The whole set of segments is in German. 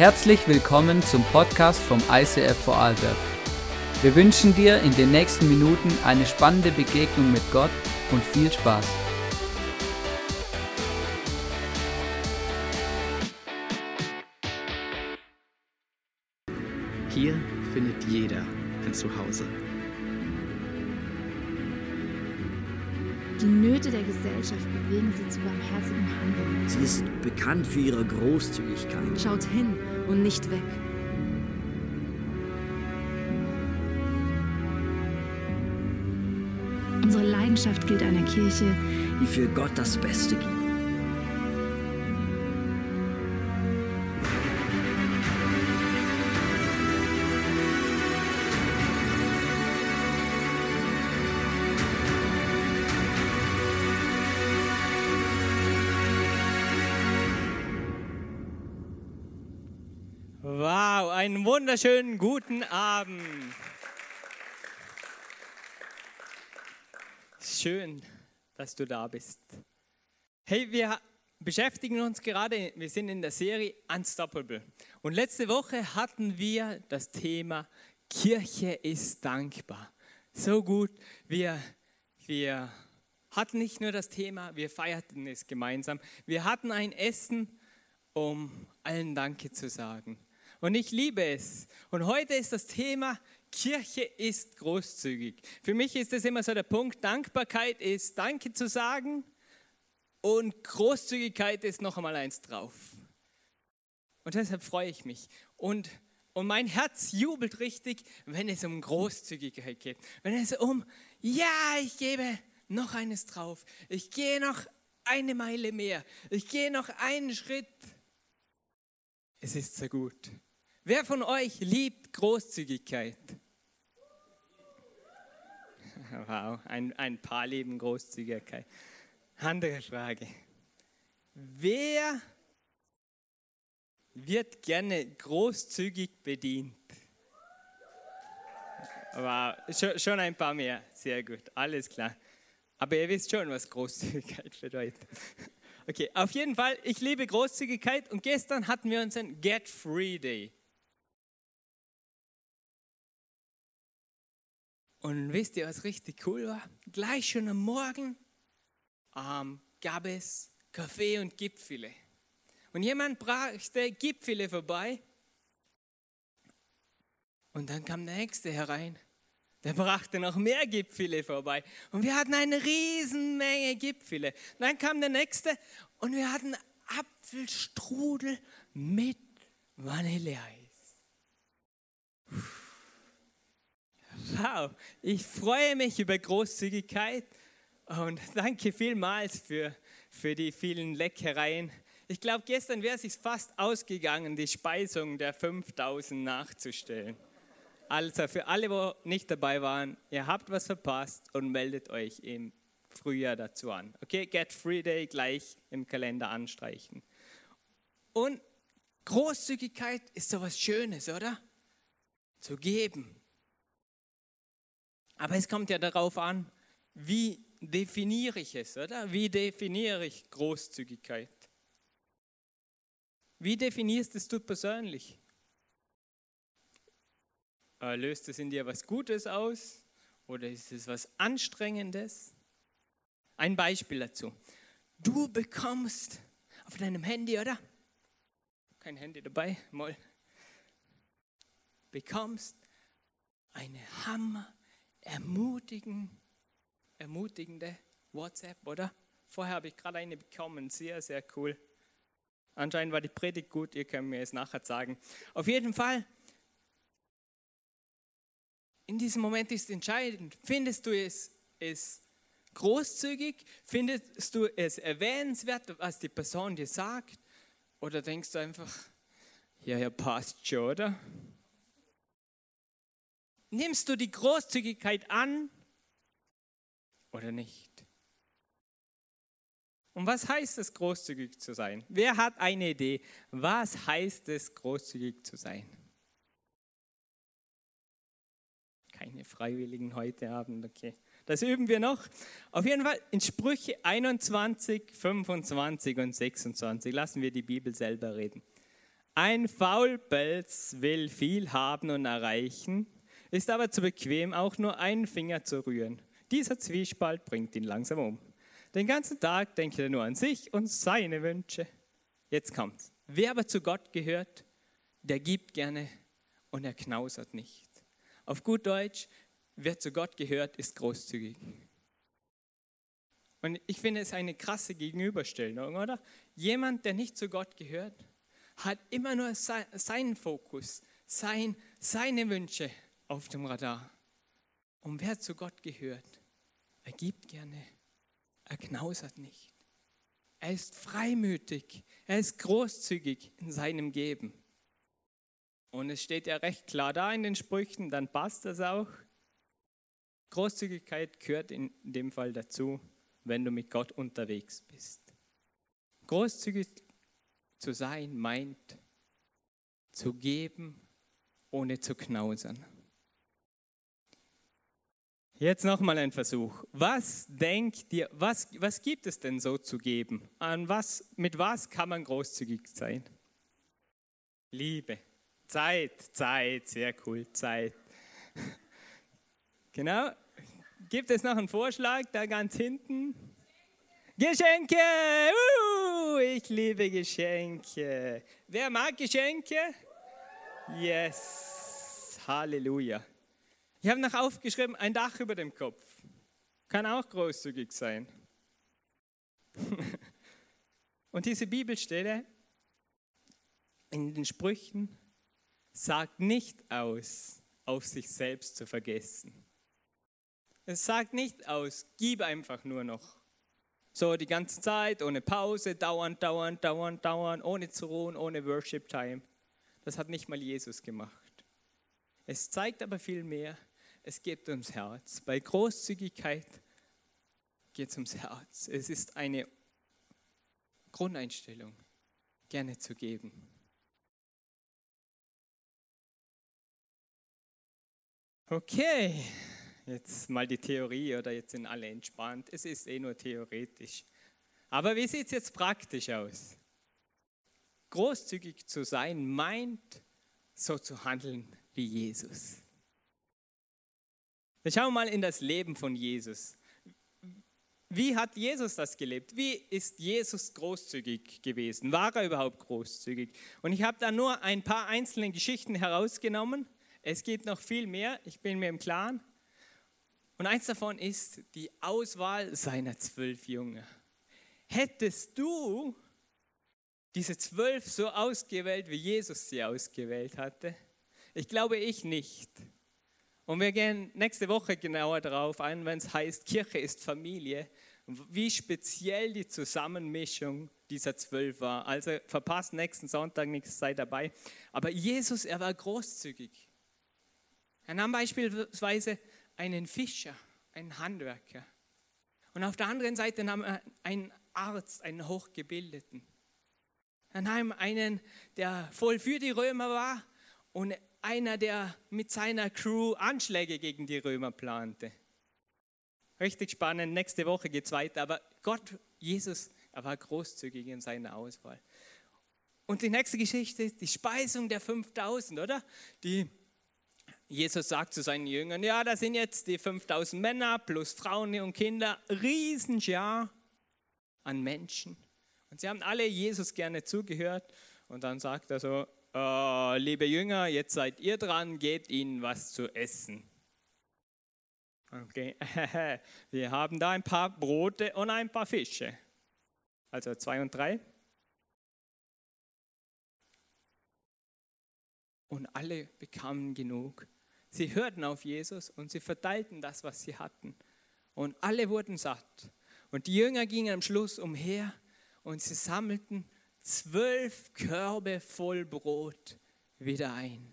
Herzlich willkommen zum Podcast vom ICF Vorarlberg. Wir wünschen dir in den nächsten Minuten eine spannende Begegnung mit Gott und viel Spaß. Hier findet jeder ein Zuhause. Die Nöte der Gesellschaft bewegen sie zu barmherzigem Handeln. Sie ist bekannt für ihre Großzügigkeit. Schaut hin und nicht weg. Unsere Leidenschaft gilt einer Kirche, die für Gott das Beste gibt. Wow, einen wunderschönen guten Abend. Schön, dass du da bist. Hey, wir beschäftigen uns gerade, wir sind in der Serie Unstoppable. Und letzte Woche hatten wir das Thema Kirche ist dankbar. So gut, wir, wir hatten nicht nur das Thema, wir feierten es gemeinsam. Wir hatten ein Essen, um allen Danke zu sagen. Und ich liebe es. Und heute ist das Thema, Kirche ist großzügig. Für mich ist es immer so der Punkt, Dankbarkeit ist Danke zu sagen und Großzügigkeit ist noch einmal eins drauf. Und deshalb freue ich mich. Und, und mein Herz jubelt richtig, wenn es um Großzügigkeit geht. Wenn es um, ja, ich gebe noch eines drauf. Ich gehe noch eine Meile mehr. Ich gehe noch einen Schritt. Es ist so gut. Wer von euch liebt Großzügigkeit? Wow, ein, ein paar lieben Großzügigkeit. Andere Frage. Wer wird gerne großzügig bedient? Wow, schon, schon ein paar mehr. Sehr gut, alles klar. Aber ihr wisst schon, was Großzügigkeit bedeutet. Okay, auf jeden Fall, ich liebe Großzügigkeit und gestern hatten wir unseren Get Free Day. Und wisst ihr, was richtig cool war? Gleich schon am Morgen ähm, gab es Kaffee und Gipfele. Und jemand brachte Gipfele vorbei. Und dann kam der nächste herein. Der brachte noch mehr Gipfele vorbei. Und wir hatten eine Riesenmenge Gipfele. Dann kam der nächste und wir hatten Apfelstrudel mit Vanilleeis. Wow, ich freue mich über Großzügigkeit und danke vielmals für, für die vielen Leckereien. Ich glaube, gestern wäre es sich fast ausgegangen, die Speisung der 5000 nachzustellen. Also für alle, die nicht dabei waren, ihr habt was verpasst und meldet euch im Frühjahr dazu an. Okay, Get Free Day gleich im Kalender anstreichen. Und Großzügigkeit ist so was Schönes, oder? Zu geben. Aber es kommt ja darauf an, wie definiere ich es, oder? Wie definiere ich Großzügigkeit? Wie definierst es du persönlich? Äh, löst es in dir was Gutes aus oder ist es was Anstrengendes? Ein Beispiel dazu. Du bekommst auf deinem Handy, oder? Kein Handy dabei, mal. Bekommst eine Hammer ermutigen, ermutigende WhatsApp, oder? Vorher habe ich gerade eine bekommen, sehr, sehr cool. Anscheinend war die Predigt gut, ihr könnt mir es nachher sagen. Auf jeden Fall, in diesem Moment ist entscheidend, findest du es, es großzügig, findest du es erwähnenswert, was die Person dir sagt, oder denkst du einfach, ja, ja, passt schon, oder? Nimmst du die Großzügigkeit an oder nicht? Und was heißt es, großzügig zu sein? Wer hat eine Idee? Was heißt es, großzügig zu sein? Keine Freiwilligen heute Abend, okay. Das üben wir noch. Auf jeden Fall in Sprüche 21, 25 und 26 lassen wir die Bibel selber reden. Ein Faulpelz will viel haben und erreichen, ist aber zu bequem, auch nur einen Finger zu rühren. Dieser Zwiespalt bringt ihn langsam um. Den ganzen Tag denkt er nur an sich und seine Wünsche. Jetzt kommt's. Wer aber zu Gott gehört, der gibt gerne und er knausert nicht. Auf gut Deutsch, wer zu Gott gehört, ist großzügig. Und ich finde es eine krasse Gegenüberstellung, oder? Jemand, der nicht zu Gott gehört, hat immer nur seinen Fokus, sein, seine Wünsche auf dem Radar. Und wer zu Gott gehört, er gibt gerne, er knausert nicht. Er ist freimütig, er ist großzügig in seinem Geben. Und es steht ja recht klar da in den Sprüchen, dann passt das auch. Großzügigkeit gehört in dem Fall dazu, wenn du mit Gott unterwegs bist. Großzügig zu sein meint, zu geben, ohne zu knausern. Jetzt nochmal ein Versuch. Was denkt ihr, was, was gibt es denn so zu geben? An was, mit was kann man großzügig sein? Liebe, Zeit, Zeit, sehr cool, Zeit. Genau. Gibt es noch einen Vorschlag da ganz hinten? Geschenke! Uh, ich liebe Geschenke. Wer mag Geschenke? Yes. Halleluja. Ich habe noch aufgeschrieben, ein Dach über dem Kopf. Kann auch großzügig sein. Und diese Bibelstelle in den Sprüchen sagt nicht aus, auf sich selbst zu vergessen. Es sagt nicht aus, gib einfach nur noch. So die ganze Zeit, ohne Pause, dauernd, dauernd, dauernd, dauernd, ohne zu ruhen, ohne Worship Time. Das hat nicht mal Jesus gemacht. Es zeigt aber viel mehr, es geht ums Herz. Bei Großzügigkeit geht es ums Herz. Es ist eine Grundeinstellung, gerne zu geben. Okay, jetzt mal die Theorie oder jetzt sind alle entspannt. Es ist eh nur theoretisch. Aber wie sieht es jetzt praktisch aus? Großzügig zu sein meint, so zu handeln wie Jesus. Wir schauen mal in das Leben von Jesus. Wie hat Jesus das gelebt? Wie ist Jesus großzügig gewesen? War er überhaupt großzügig? Und ich habe da nur ein paar einzelne Geschichten herausgenommen. Es gibt noch viel mehr, ich bin mir im Klaren. Und eins davon ist die Auswahl seiner zwölf Jünger. Hättest du diese zwölf so ausgewählt, wie Jesus sie ausgewählt hatte? Ich glaube ich nicht. Und wir gehen nächste Woche genauer darauf ein, wenn es heißt, Kirche ist Familie, wie speziell die Zusammenmischung dieser zwölf war. Also verpasst nächsten Sonntag nichts, sei dabei. Aber Jesus, er war großzügig. Er nahm beispielsweise einen Fischer, einen Handwerker. Und auf der anderen Seite nahm er einen Arzt, einen Hochgebildeten. Er nahm einen, der voll für die Römer war und einer, der mit seiner Crew Anschläge gegen die Römer plante. Richtig spannend, nächste Woche geht es weiter. Aber Gott, Jesus, er war großzügig in seiner Auswahl. Und die nächste Geschichte ist die Speisung der 5000, oder? Die Jesus sagt zu seinen Jüngern, ja, da sind jetzt die 5000 Männer plus Frauen und Kinder, Riesenschar an Menschen. Und sie haben alle Jesus gerne zugehört. Und dann sagt er so, äh, liebe Jünger, jetzt seid ihr dran, gebt ihnen was zu essen. Okay, wir haben da ein paar Brote und ein paar Fische. Also zwei und drei. Und alle bekamen genug. Sie hörten auf Jesus und sie verteilten das, was sie hatten. Und alle wurden satt. Und die Jünger gingen am Schluss umher und sie sammelten zwölf Körbe voll Brot wieder ein.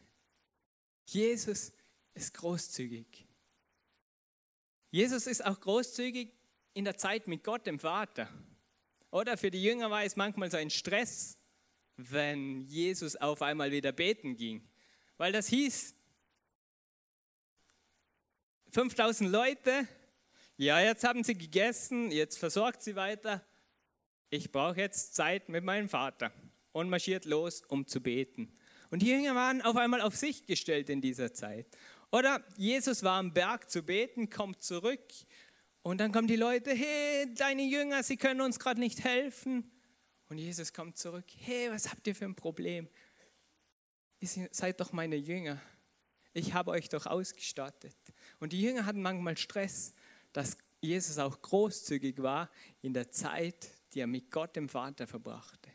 Jesus ist großzügig. Jesus ist auch großzügig in der Zeit mit Gott, dem Vater. Oder für die Jünger war es manchmal so ein Stress, wenn Jesus auf einmal wieder beten ging. Weil das hieß, 5000 Leute, ja, jetzt haben sie gegessen, jetzt versorgt sie weiter, ich brauche jetzt Zeit mit meinem Vater. und marschiert los, um zu beten. Und die Jünger waren auf einmal auf sich gestellt in dieser Zeit. Oder Jesus war am Berg zu beten, kommt zurück und dann kommen die Leute, hey, deine Jünger, sie können uns gerade nicht helfen. Und Jesus kommt zurück, hey, was habt ihr für ein Problem? Ihr seid doch meine Jünger. Ich habe euch doch ausgestattet. Und die Jünger hatten manchmal Stress, dass Jesus auch großzügig war in der Zeit, die er mit Gott dem Vater verbrachte.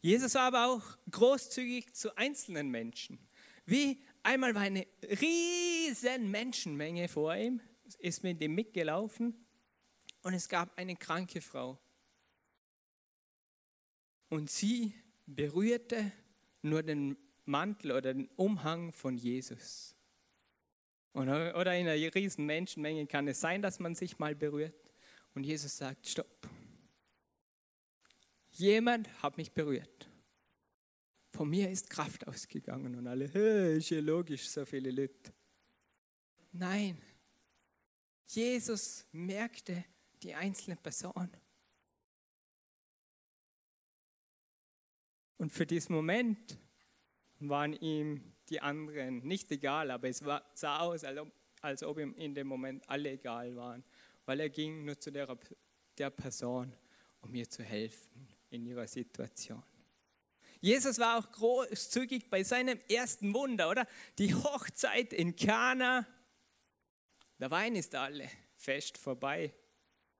Jesus war aber auch großzügig zu einzelnen Menschen. Wie einmal war eine riesen Menschenmenge vor ihm, ist mit ihm mitgelaufen und es gab eine kranke Frau. Und sie berührte nur den Mantel oder den Umhang von Jesus. Oder in einer riesen Menschenmenge kann es sein, dass man sich mal berührt und Jesus sagt, stopp. Jemand hat mich berührt. Von mir ist Kraft ausgegangen und alle, hey, ist ja logisch, so viele Leute. Nein, Jesus merkte die einzelne Person. Und für diesen Moment waren ihm die anderen nicht egal, aber es war, sah aus, als ob, als ob ihm in dem Moment alle egal waren, weil er ging nur zu der, der Person, um ihr zu helfen in ihrer Situation. Jesus war auch großzügig bei seinem ersten Wunder, oder? Die Hochzeit in Kana. Der Wein ist alle fest vorbei.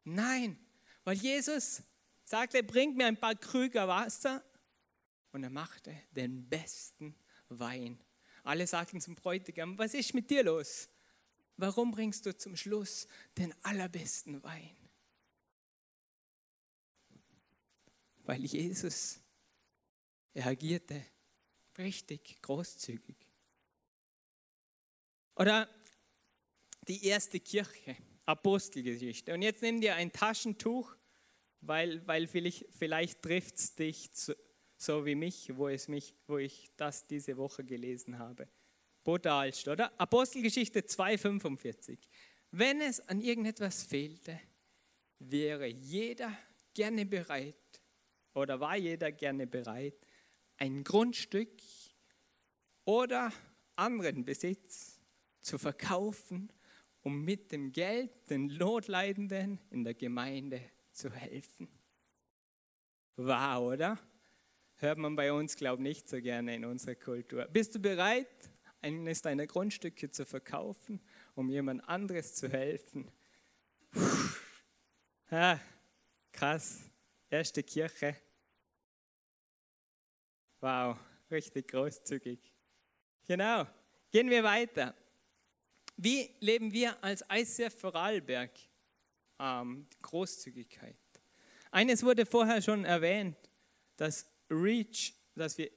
Nein, weil Jesus sagte, bringt mir ein paar Krüger Wasser und er machte den besten Wein. Alle sagten zum Bräutigam, was ist mit dir los? Warum bringst du zum Schluss den allerbesten Wein? Weil Jesus, er agierte richtig großzügig. Oder die erste Kirche, Apostelgeschichte. Und jetzt nimm dir ein Taschentuch, weil, weil vielleicht, vielleicht trifft es dich zu, so wie mich, wo, es mich, wo ich das diese Woche gelesen habe. Brutalst, oder? Apostelgeschichte 2,45. Wenn es an irgendetwas fehlte, wäre jeder gerne bereit, oder war jeder gerne bereit, ein Grundstück oder anderen Besitz zu verkaufen, um mit dem Geld den Notleidenden in der Gemeinde zu helfen. Wow, oder? hört man bei uns, glaube ich, nicht so gerne in unserer Kultur. Bist du bereit, eines deiner Grundstücke zu verkaufen, um jemand anderes zu helfen? Ah, krass. Erste Kirche. Wow, richtig großzügig. Genau. Gehen wir weiter. Wie leben wir als ICF Vorarlberg ähm, Großzügigkeit? Eines wurde vorher schon erwähnt, dass Reach, das wir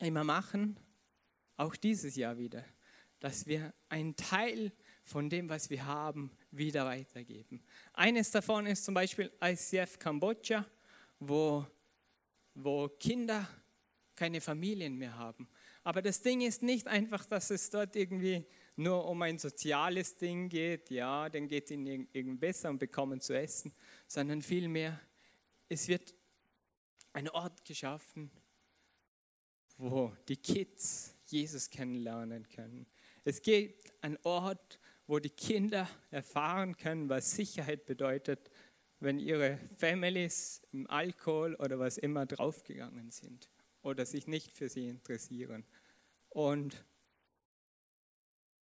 immer machen, auch dieses Jahr wieder, dass wir einen Teil von dem, was wir haben, wieder weitergeben. Eines davon ist zum Beispiel ICF Kambodscha, wo, wo Kinder keine Familien mehr haben. Aber das Ding ist nicht einfach, dass es dort irgendwie nur um ein soziales Ding geht, ja, dann geht es ihnen irgendwie besser und bekommen zu essen, sondern vielmehr, es wird ein Ort geschaffen, wo die Kids Jesus kennenlernen können. Es gibt ein Ort, wo die Kinder erfahren können, was Sicherheit bedeutet, wenn ihre Families im Alkohol oder was immer draufgegangen sind oder sich nicht für sie interessieren. Und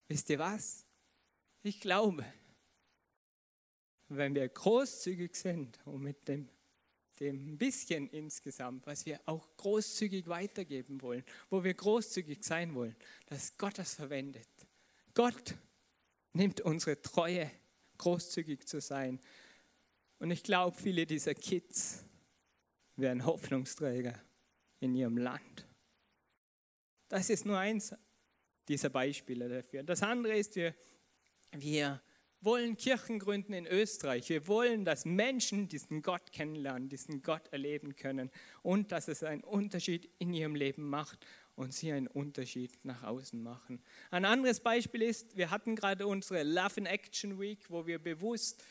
wisst ihr was? Ich glaube, wenn wir großzügig sind und mit dem dem bisschen insgesamt, was wir auch großzügig weitergeben wollen, wo wir großzügig sein wollen, dass Gott das verwendet. Gott nimmt unsere Treue, großzügig zu sein. Und ich glaube, viele dieser Kids werden Hoffnungsträger in ihrem Land. Das ist nur eins dieser Beispiele dafür. Das andere ist, wir, wir wollen Kirchen gründen in Österreich. Wir wollen, dass Menschen diesen Gott kennenlernen, diesen Gott erleben können und dass es einen Unterschied in ihrem Leben macht und sie einen Unterschied nach außen machen. Ein anderes Beispiel ist, wir hatten gerade unsere Love in Action Week, wo wir bewusst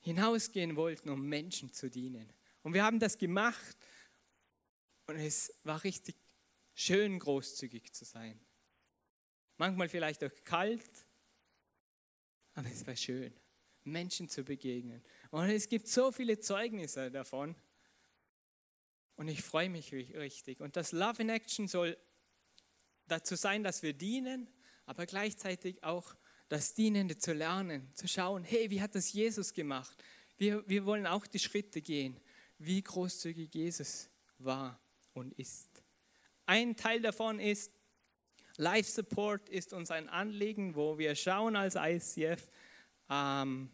hinausgehen wollten, um Menschen zu dienen. Und wir haben das gemacht Und es war richtig schön, großzügig zu sein. Manchmal vielleicht auch kalt, aber es war schön, Menschen zu begegnen. Und es gibt so viele Zeugnisse davon. Und ich freue mich richtig. Und das Love in Action soll dazu sein, dass wir dienen, aber gleichzeitig auch das Dienende zu lernen, zu schauen, hey, wie hat das Jesus gemacht? Wir, wir wollen auch die Schritte gehen, wie großzügig Jesus war und ist. Ein Teil davon ist, Life Support ist uns ein Anliegen, wo wir schauen als ICF, ähm,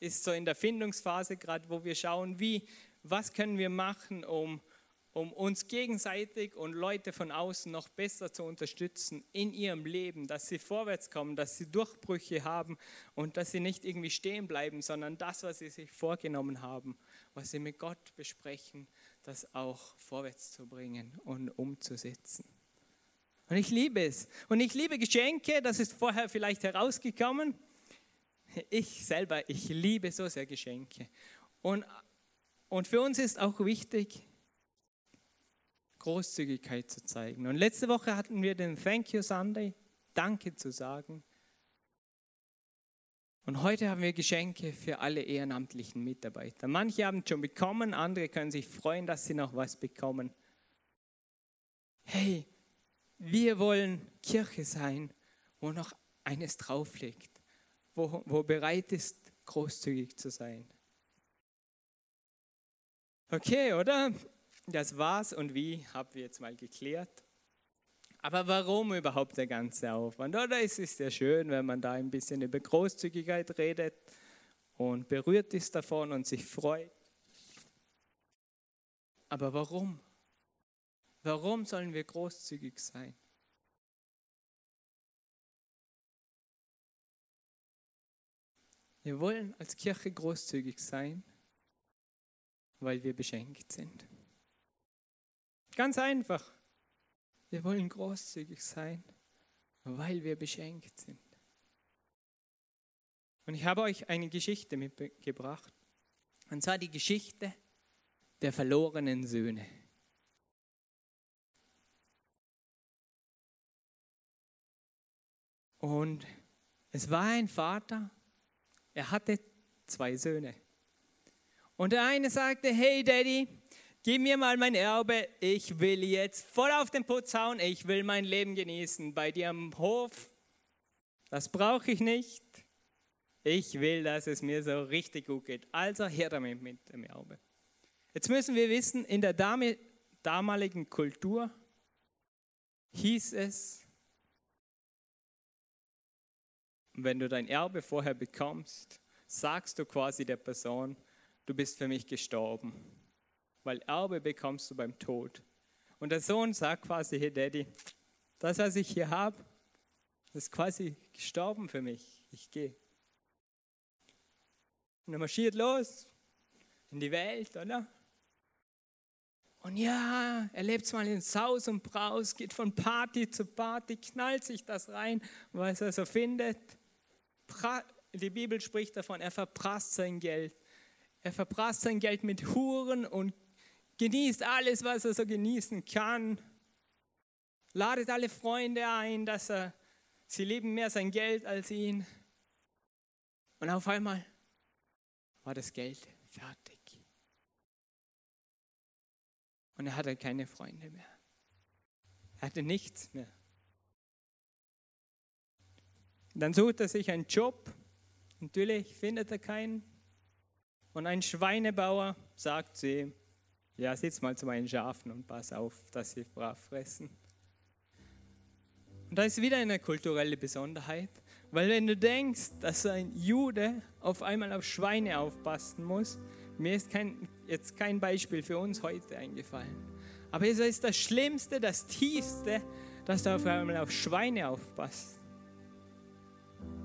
ist so in der Findungsphase gerade, wo wir schauen, wie, was können wir machen, um um uns gegenseitig und Leute von außen noch besser zu unterstützen in ihrem Leben, dass sie vorwärts kommen, dass sie Durchbrüche haben und dass sie nicht irgendwie stehen bleiben, sondern das, was sie sich vorgenommen haben, was sie mit Gott besprechen, das auch vorwärts zu bringen und umzusetzen. Und ich liebe es. Und ich liebe Geschenke, das ist vorher vielleicht herausgekommen. Ich selber, ich liebe so sehr Geschenke. Und, und für uns ist auch wichtig, Großzügigkeit zu zeigen. Und letzte Woche hatten wir den Thank You Sunday, Danke zu sagen. Und heute haben wir Geschenke für alle ehrenamtlichen Mitarbeiter. Manche haben schon bekommen, andere können sich freuen, dass sie noch was bekommen. Hey, wir wollen Kirche sein, wo noch eines drauf liegt, wo, wo bereit ist, großzügig zu sein. Okay, oder? Das war's und wie haben wir jetzt mal geklärt. Aber warum überhaupt der ganze Aufwand? Oder es ist ja schön, wenn man da ein bisschen über Großzügigkeit redet und berührt ist davon und sich freut. Aber warum? Warum sollen wir großzügig sein? Wir wollen als Kirche großzügig sein, weil wir beschenkt sind. Ganz einfach. Wir wollen großzügig sein, weil wir beschenkt sind. Und ich habe euch eine Geschichte mitgebracht. Und zwar die Geschichte der verlorenen Söhne. Und es war ein Vater, er hatte zwei Söhne. Und der eine sagte, hey Daddy, gib mir mal mein Erbe, ich will jetzt voll auf den Putz hauen, ich will mein Leben genießen. Bei dir am Hof, das brauche ich nicht. Ich will, dass es mir so richtig gut geht. Also her damit mit dem Erbe. Jetzt müssen wir wissen, in der damaligen Kultur hieß es, wenn du dein Erbe vorher bekommst, sagst du quasi der Person, du bist für mich gestorben weil Erbe bekommst du beim Tod. Und der Sohn sagt quasi, hey Daddy, das, was ich hier habe, ist quasi gestorben für mich. Ich gehe. Und er marschiert los in die Welt, oder? Und ja, er lebt mal in Saus und Braus, geht von Party zu Party, knallt sich das rein, was er so findet. Die Bibel spricht davon, er verprasst sein Geld. Er verprasst sein Geld mit Huren und genießt alles, was er so genießen kann, ladet alle Freunde ein, dass er, sie lieben mehr sein Geld als ihn. Und auf einmal war das Geld fertig. Und er hatte keine Freunde mehr. Er hatte nichts mehr. Dann sucht er sich einen Job. Natürlich findet er keinen. Und ein Schweinebauer sagt zu ihm, ja, sitz mal zu meinen Schafen und pass auf, dass sie brav fressen. Und da ist wieder eine kulturelle Besonderheit, weil wenn du denkst, dass ein Jude auf einmal auf Schweine aufpassen muss, mir ist kein, jetzt kein Beispiel für uns heute eingefallen. Aber es ist das Schlimmste, das Tiefste, dass du auf einmal auf Schweine aufpasst.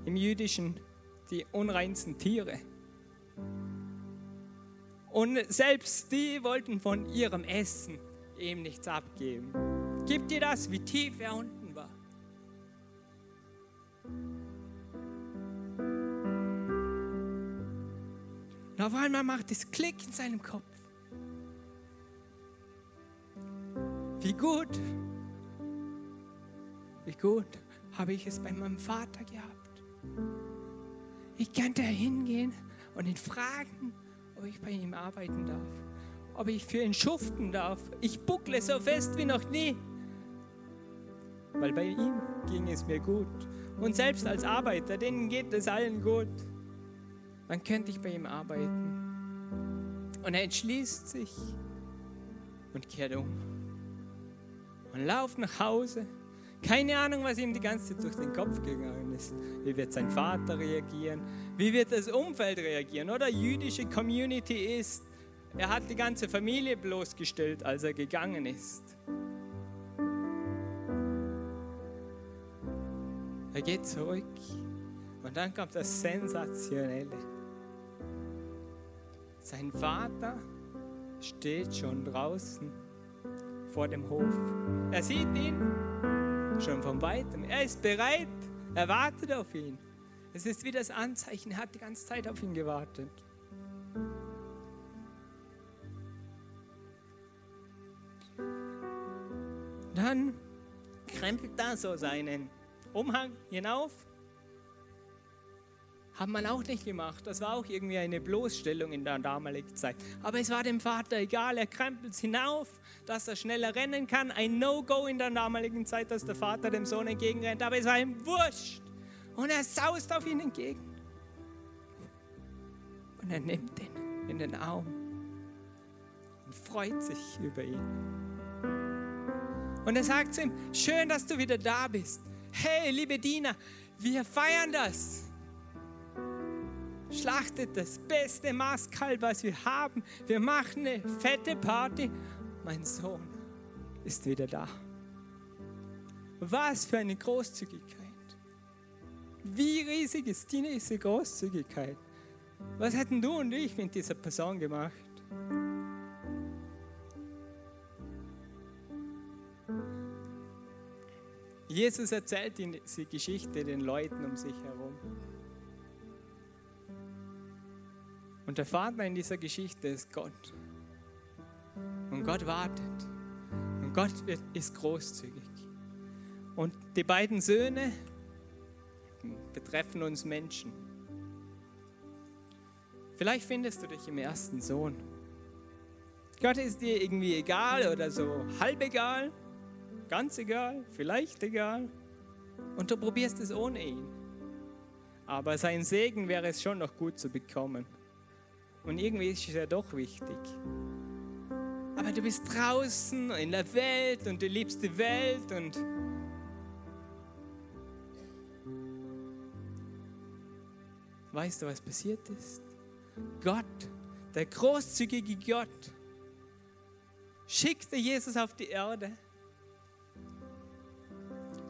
Im Jüdischen die unreinsten Tiere. Und selbst die wollten von ihrem Essen ihm nichts abgeben. Gib dir das, wie tief er unten war. Und auf einmal macht es Klick in seinem Kopf. Wie gut, wie gut habe ich es bei meinem Vater gehabt. Ich könnte hingehen und ihn fragen, ob ich bei ihm arbeiten darf, ob ich für ihn schuften darf. Ich buckle so fest wie noch nie, weil bei ihm ging es mir gut. Und selbst als Arbeiter, denen geht es allen gut. Dann könnte ich bei ihm arbeiten. Und er entschließt sich und kehrt um und lauft nach Hause. Keine Ahnung, was ihm die ganze Zeit durch den Kopf gegangen ist. Wie wird sein Vater reagieren? Wie wird das Umfeld reagieren? Oder jüdische Community ist, er hat die ganze Familie bloßgestellt, als er gegangen ist. Er geht zurück und dann kommt das Sensationelle. Sein Vater steht schon draußen vor dem Hof. Er sieht ihn schon von weitem. Er ist bereit, er wartet auf ihn. Es ist wie das Anzeichen, er hat die ganze Zeit auf ihn gewartet. Dann krempelt er so seinen Umhang hinauf. Hat man auch nicht gemacht. Das war auch irgendwie eine Bloßstellung in der damaligen Zeit. Aber es war dem Vater egal. Er krempelt es hinauf, dass er schneller rennen kann. Ein No-Go in der damaligen Zeit, dass der Vater dem Sohn entgegenrennt. Aber es war ihm wurscht. Und er saust auf ihn entgegen. Und er nimmt ihn in den Arm und freut sich über ihn. Und er sagt zu ihm, schön, dass du wieder da bist. Hey, liebe Diener, wir feiern das. Schlachtet das beste Maßkalb, was wir haben. Wir machen eine fette Party. Mein Sohn ist wieder da. Was für eine Großzügigkeit. Wie riesig ist diese Großzügigkeit? Was hätten du und ich mit dieser Person gemacht? Jesus erzählt diese Geschichte den Leuten um sich herum. Und der Vater in dieser Geschichte ist Gott. Und Gott wartet. Und Gott ist großzügig. Und die beiden Söhne betreffen uns Menschen. Vielleicht findest du dich im ersten Sohn. Gott ist dir irgendwie egal oder so halb egal ganz egal, vielleicht egal. Und du probierst es ohne ihn. Aber sein Segen wäre es schon noch gut zu bekommen. Und irgendwie ist es ja doch wichtig. Aber du bist draußen in der Welt und du liebst die Welt und weißt du, was passiert ist? Gott, der großzügige Gott, schickte Jesus auf die Erde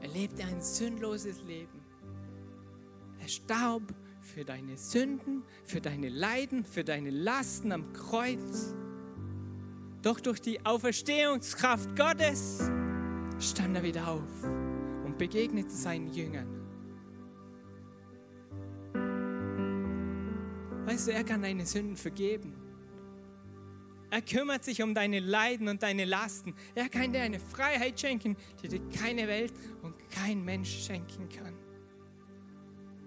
er lebte ein sündloses Leben. Er starb für deine Sünden, für deine Leiden, für deine Lasten am Kreuz. Doch durch die Auferstehungskraft Gottes stand er wieder auf und begegnete seinen Jüngern. Weißt du, er kann deine Sünden vergeben. Er kümmert sich um deine Leiden und deine Lasten. Er kann dir eine Freiheit schenken, die dir keine Welt und kein Mensch schenken kann.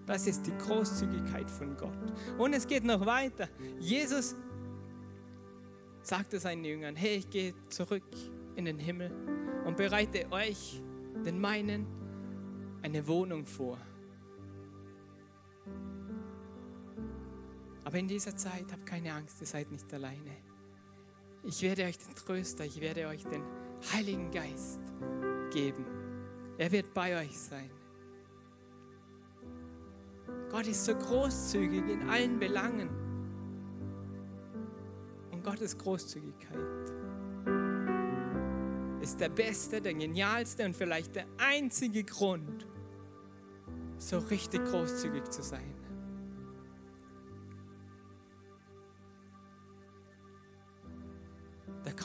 Das ist die Großzügigkeit von Gott. Und es geht noch weiter. Jesus sagte seinen Jüngern, hey, ich gehe zurück in den Himmel und bereite euch, den meinen, eine Wohnung vor. Aber in dieser Zeit habt keine Angst, ihr seid nicht alleine. Ich werde euch den Tröster, ich werde euch den Heiligen Geist geben. Er wird bei euch sein. Gott ist so großzügig in allen Belangen. Und Gottes Großzügigkeit ist der beste, der genialste und vielleicht der einzige Grund, so richtig großzügig zu sein.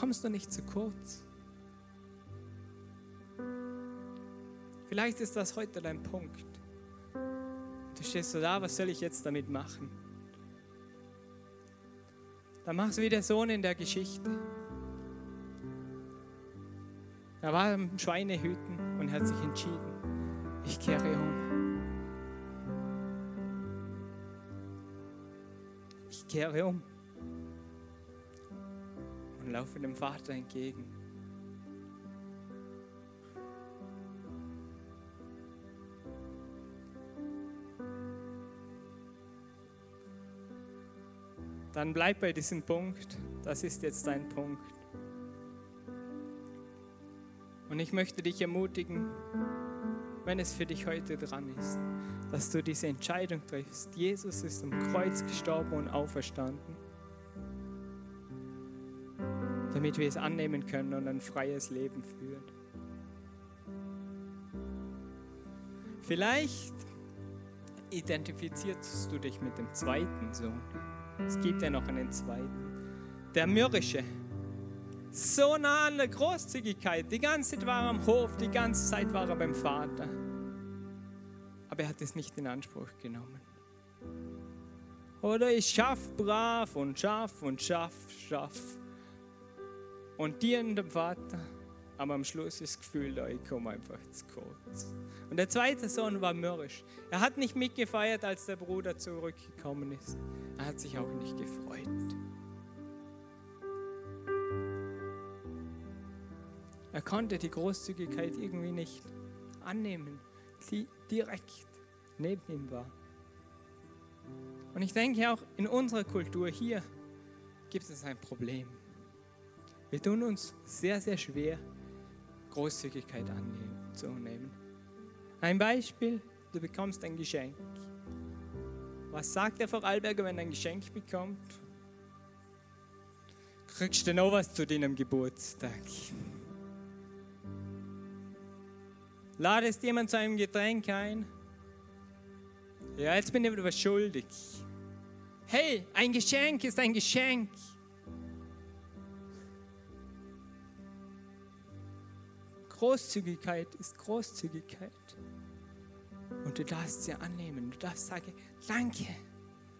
Kommst du nicht zu kurz. Vielleicht ist das heute dein Punkt. Du stehst so da, was soll ich jetzt damit machen? Dann machst du wie der Sohn in der Geschichte. Er war am Schweinehüten und hat sich entschieden, ich kehre um. Ich kehre um laufe dem Vater entgegen. Dann bleib bei diesem Punkt. Das ist jetzt dein Punkt. Und ich möchte dich ermutigen, wenn es für dich heute dran ist, dass du diese Entscheidung triffst. Jesus ist am Kreuz gestorben und auferstanden, damit wir es annehmen können und ein freies Leben führen. Vielleicht identifizierst du dich mit dem zweiten Sohn. Es gibt ja noch einen zweiten. Der mürrische. So nah an der Großzügigkeit. Die ganze Zeit war er am Hof, die ganze Zeit war er beim Vater. Aber er hat es nicht in Anspruch genommen. Oder ich schaff brav und schaff und schaff, schaff. Und dienen dem Vater. Aber am Schluss ist das Gefühl da, ich komme einfach zu kurz. Und der zweite Sohn war mürrisch. Er hat nicht mitgefeiert, als der Bruder zurückgekommen ist. Er hat sich auch nicht gefreut. Er konnte die Großzügigkeit irgendwie nicht annehmen, die direkt neben ihm war. Und ich denke auch in unserer Kultur hier gibt es ein Problem. Wir tun uns sehr, sehr schwer, Großzügigkeit anzunehmen. Ein Beispiel, du bekommst ein Geschenk. Was sagt der Vorarlberger, wenn er ein Geschenk bekommt? Kriegst du noch was zu deinem Geburtstag? Ladest jemand zu einem Getränk ein? Ja, jetzt bin ich was schuldig. Hey, ein Geschenk ist ein Geschenk. Großzügigkeit ist Großzügigkeit. Und du darfst sie annehmen. Du darfst sagen, danke,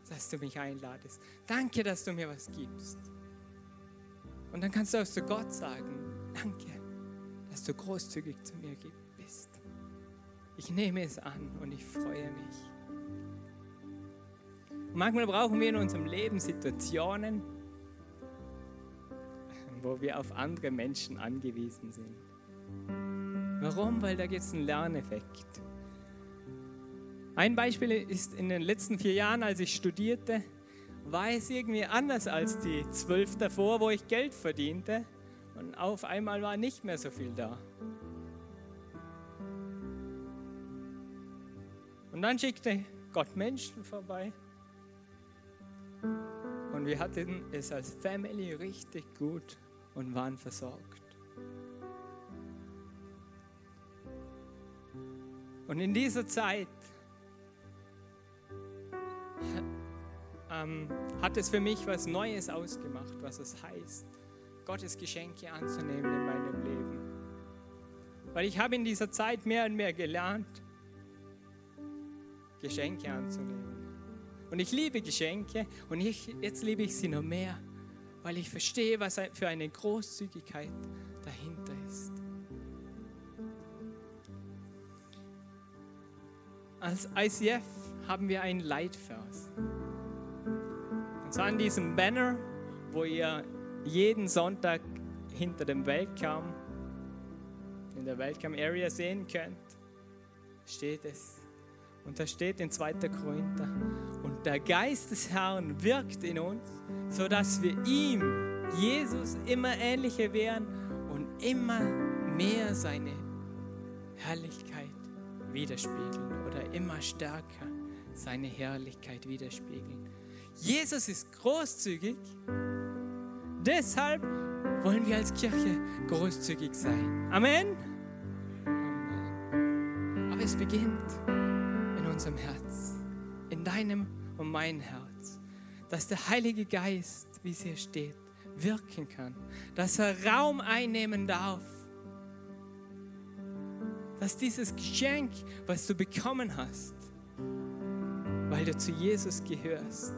dass du mich einladest. Danke, dass du mir was gibst. Und dann kannst du auch zu Gott sagen, danke, dass du großzügig zu mir bist. Ich nehme es an und ich freue mich. Und manchmal brauchen wir in unserem Leben Situationen, wo wir auf andere Menschen angewiesen sind. Warum? Weil da gibt es einen Lerneffekt. Ein Beispiel ist in den letzten vier Jahren, als ich studierte, war es irgendwie anders als die zwölf davor, wo ich Geld verdiente. Und auf einmal war nicht mehr so viel da. Und dann schickte Gott Menschen vorbei. Und wir hatten es als Family richtig gut und waren versorgt. Und in dieser Zeit ähm, hat es für mich was Neues ausgemacht, was es heißt, Gottes Geschenke anzunehmen in meinem Leben. Weil ich habe in dieser Zeit mehr und mehr gelernt, Geschenke anzunehmen. Und ich liebe Geschenke und ich, jetzt liebe ich sie noch mehr, weil ich verstehe, was für eine Großzügigkeit dahinter ist. Als ICF haben wir einen Leitvers. Und zwar an diesem Banner, wo ihr jeden Sonntag hinter dem Welcome, in der Welcome Area sehen könnt, steht es. Und da steht in 2. Korinther, und der Geist des Herrn wirkt in uns, sodass wir ihm, Jesus, immer ähnlicher werden und immer mehr seine Herrlichkeit widerspiegeln oder immer stärker seine Herrlichkeit widerspiegeln. Jesus ist großzügig, deshalb wollen wir als Kirche großzügig sein. Amen. Aber es beginnt in unserem Herz, in deinem und meinem Herz, dass der Heilige Geist, wie es hier steht, wirken kann, dass er Raum einnehmen darf dass dieses Geschenk, was du bekommen hast, weil du zu Jesus gehörst,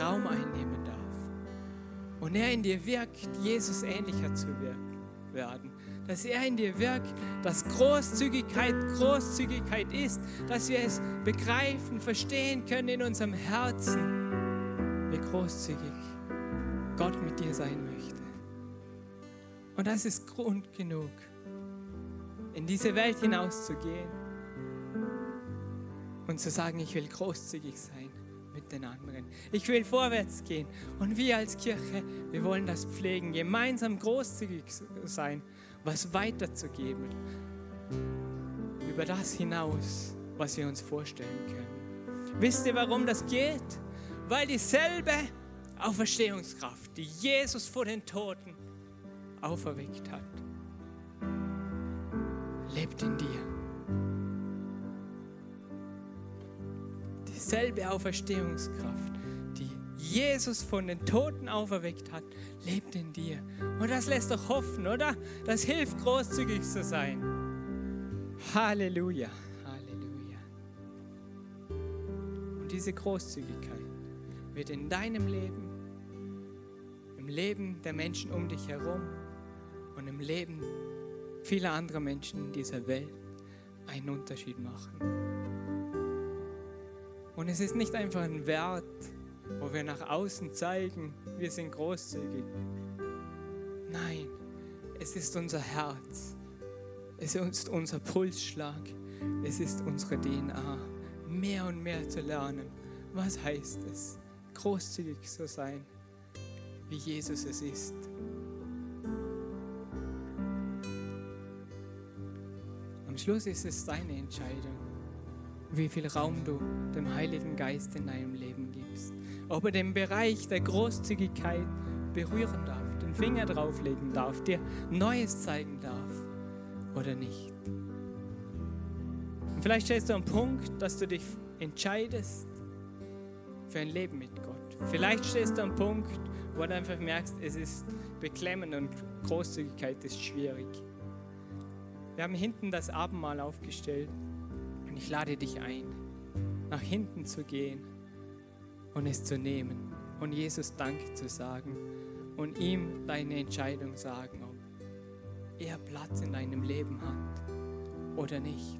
Raum einnehmen darf. Und er in dir wirkt, Jesus ähnlicher zu werden. dass er in dir wirkt, dass Großzügigkeit Großzügigkeit ist, dass wir es begreifen, verstehen können in unserem Herzen, wie großzügig Gott mit dir sein möchte. Und das ist Grund genug, in diese Welt hinauszugehen und zu sagen, ich will großzügig sein mit den anderen. Ich will vorwärts gehen. Und wir als Kirche, wir wollen das pflegen, gemeinsam großzügig sein, was weiterzugeben. Über das hinaus, was wir uns vorstellen können. Wisst ihr, warum das geht? Weil dieselbe Auferstehungskraft, die Jesus vor den Toten auferweckt hat, lebt in dir. Dieselbe Auferstehungskraft, die Jesus von den Toten auferweckt hat, lebt in dir. Und das lässt doch hoffen, oder? Das hilft, großzügig zu sein. Halleluja, Halleluja. Und diese Großzügigkeit wird in deinem Leben, im Leben der Menschen um dich herum und im Leben vieler anderer Menschen in dieser Welt einen Unterschied machen. Und es ist nicht einfach ein Wert, wo wir nach außen zeigen, wir sind großzügig. Nein, es ist unser Herz. Es ist unser Pulsschlag. Es ist unsere DNA. Mehr und mehr zu lernen. Was heißt es, großzügig zu sein, wie Jesus es ist? Schluss ist es deine Entscheidung, wie viel Raum du dem Heiligen Geist in deinem Leben gibst. Ob er den Bereich der Großzügigkeit berühren darf, den Finger drauflegen darf, dir Neues zeigen darf oder nicht. Und vielleicht stehst du am Punkt, dass du dich entscheidest für ein Leben mit Gott. Vielleicht stehst du am Punkt, wo du einfach merkst, es ist beklemmend und Großzügigkeit ist schwierig. Wir haben hinten das Abendmahl aufgestellt und ich lade dich ein, nach hinten zu gehen und es zu nehmen und Jesus Danke zu sagen und ihm deine Entscheidung sagen, ob er Platz in deinem Leben hat oder nicht.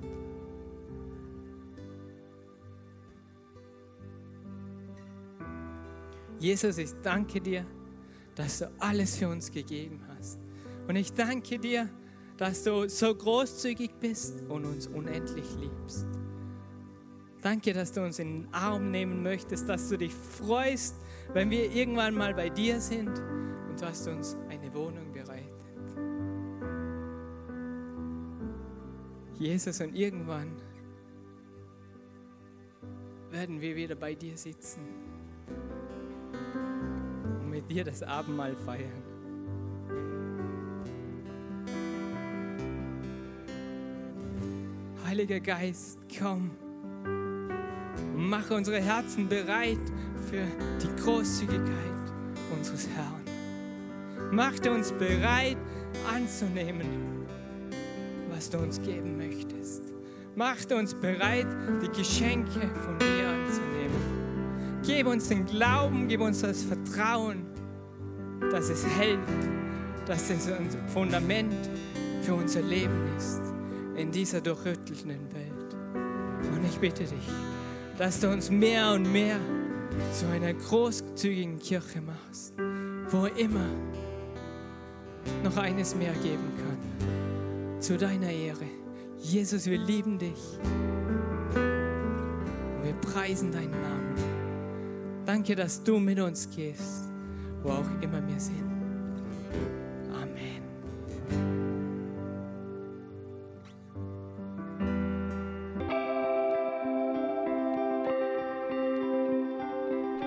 Jesus, ich danke dir, dass du alles für uns gegeben hast. Und ich danke dir, dass du so großzügig bist und uns unendlich liebst. Danke, dass du uns in den Arm nehmen möchtest, dass du dich freust, wenn wir irgendwann mal bei dir sind und du hast uns eine Wohnung bereitet. Jesus, und irgendwann werden wir wieder bei dir sitzen und mit dir das Abendmahl feiern. Heiliger Geist, komm und mache unsere Herzen bereit für die Großzügigkeit unseres Herrn. Machte uns bereit anzunehmen, was du uns geben möchtest. Machte uns bereit, die Geschenke von dir anzunehmen. Gib uns den Glauben, gib uns das Vertrauen, dass es hält, dass es ein Fundament für unser Leben ist in dieser durchrüttelnden Welt. Und ich bitte dich, dass du uns mehr und mehr zu einer großzügigen Kirche machst, wo immer noch eines mehr geben kann. Zu deiner Ehre. Jesus, wir lieben dich. Und wir preisen deinen Namen. Danke, dass du mit uns gehst, wo auch immer wir sind.